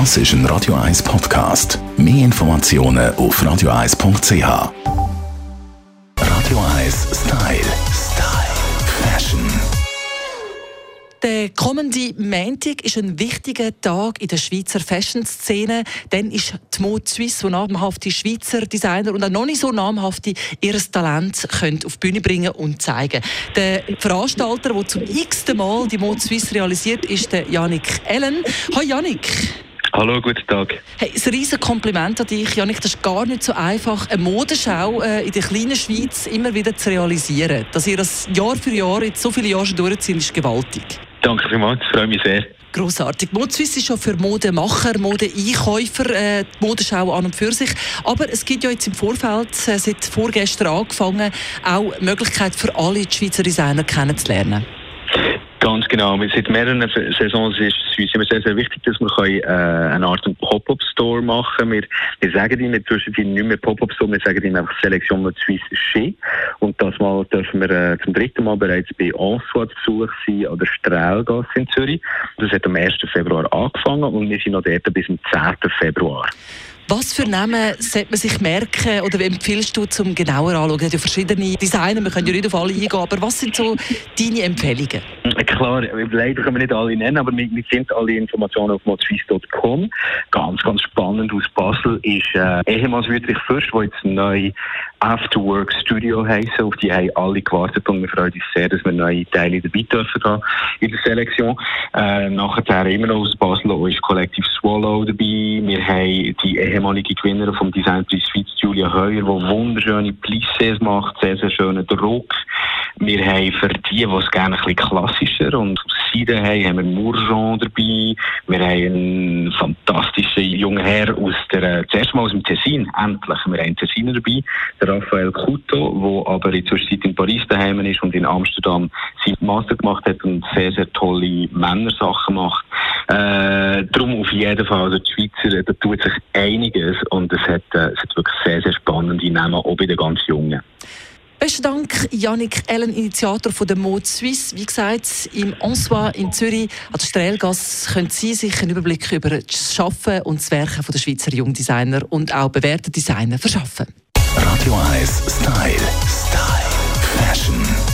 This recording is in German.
Das ist ein Radio 1 Podcast. Mehr Informationen auf radio1.ch. Radio 1 Style. Style. Fashion. Der kommende Montag ist ein wichtiger Tag in der Schweizer Fashion-Szene. Dann ist die Mode Suisse, wo namhafte Schweizer Designer und auch noch nicht so namhafte ihr Talent können auf die Bühne bringen und zeigen. Der Veranstalter, der zum x-ten Mal die Mode Suisse realisiert, ist der Janik Ellen. Hallo Janik. Hallo, guten Tag. Hey, ein riesen Kompliment an dich, Janik. Das ist gar nicht so einfach, eine Modenschau äh, in der kleinen Schweiz immer wieder zu realisieren. Dass ihr das Jahr für Jahr, jetzt so viele Jahre schon durchzieht, ist gewaltig. Danke vielmals, ich freue mich sehr. Grossartig. Modeswiss ist schon für Modemacher, Modeeinkäufer äh, die Modenschau an und für sich. Aber es gibt ja jetzt im Vorfeld, äh, seit vorgestern angefangen, auch die Möglichkeit für alle die Schweizer Designer kennenzulernen. Ganz genau. Seit mehreren Saisons ist es uns immer sehr, sehr wichtig, dass wir äh, eine Art Pop-Up-Store machen können. Wir, sagen ihnen inzwischen nicht mehr Pop-Up-Store, wir sagen ihnen einfach Selektion mit Swiss Ski. Und das Mal dürfen wir äh, zum dritten Mal bereits bei Answort zu Besuch sein an der Strahlgasse in Zürich. Das hat am 1. Februar angefangen und wir sind noch dort bis zum 10. Februar. Was für Namen sollte man sich merken oder empfiehlst du zum genauer anschauen? Es gibt ja verschiedene Designer, wir können ja nicht auf alle eingehen, aber was sind so deine Empfehlungen? Klar, leider können wir nicht alle nennen, aber wir, wir finden alle Informationen auf modswiss.com. Ganz, ganz spannend aus Basel ist äh, ehemals Wüttrich Fürst, wo jetzt neu Afterwork Studio heißen. Auf die haben alle gewartet und wir freuen uns sehr, dass wir neue Teile dabei dürfen haben in der Selektion. Äh, nachher immer noch aus Basel ist Kollektiv Swallow dabei. Wir haben die ehemalige Gewinnerin vom Designpreis Schweiz, Julia Heuer, die wunderschöne Plissés macht, sehr, sehr schönen Druck. Wir haben für die, die es gerne ein bisschen klassischer und aus Seide haben, haben wir Mourjon dabei. Wir haben einen fantastischen jungen Herr aus der, zuerst mal aus dem Tessin, endlich. Wir haben einen Tessiner dabei, der Raphael Couto, der aber in der Zwischenzeit in Paris daheim ist und in Amsterdam seinen Master gemacht hat und sehr, sehr tolle Männersachen macht. Äh, darum auf jeden Fall, also die Schweizer, da tut sich einiges und es hat, äh, es hat wirklich sehr, sehr spannende Namen, auch bei den ganz Jungen. Besten Dank, Yannick Ellen, Initiator von der Mode Suisse. Wie gesagt, im Ensoir in Zürich, an der Strelgasse, können Sie sich einen Überblick über das Schaffen und das Werken der Schweizer Jungdesigner und auch bewährte Designer verschaffen. Radio 1 Style. Style. Fashion.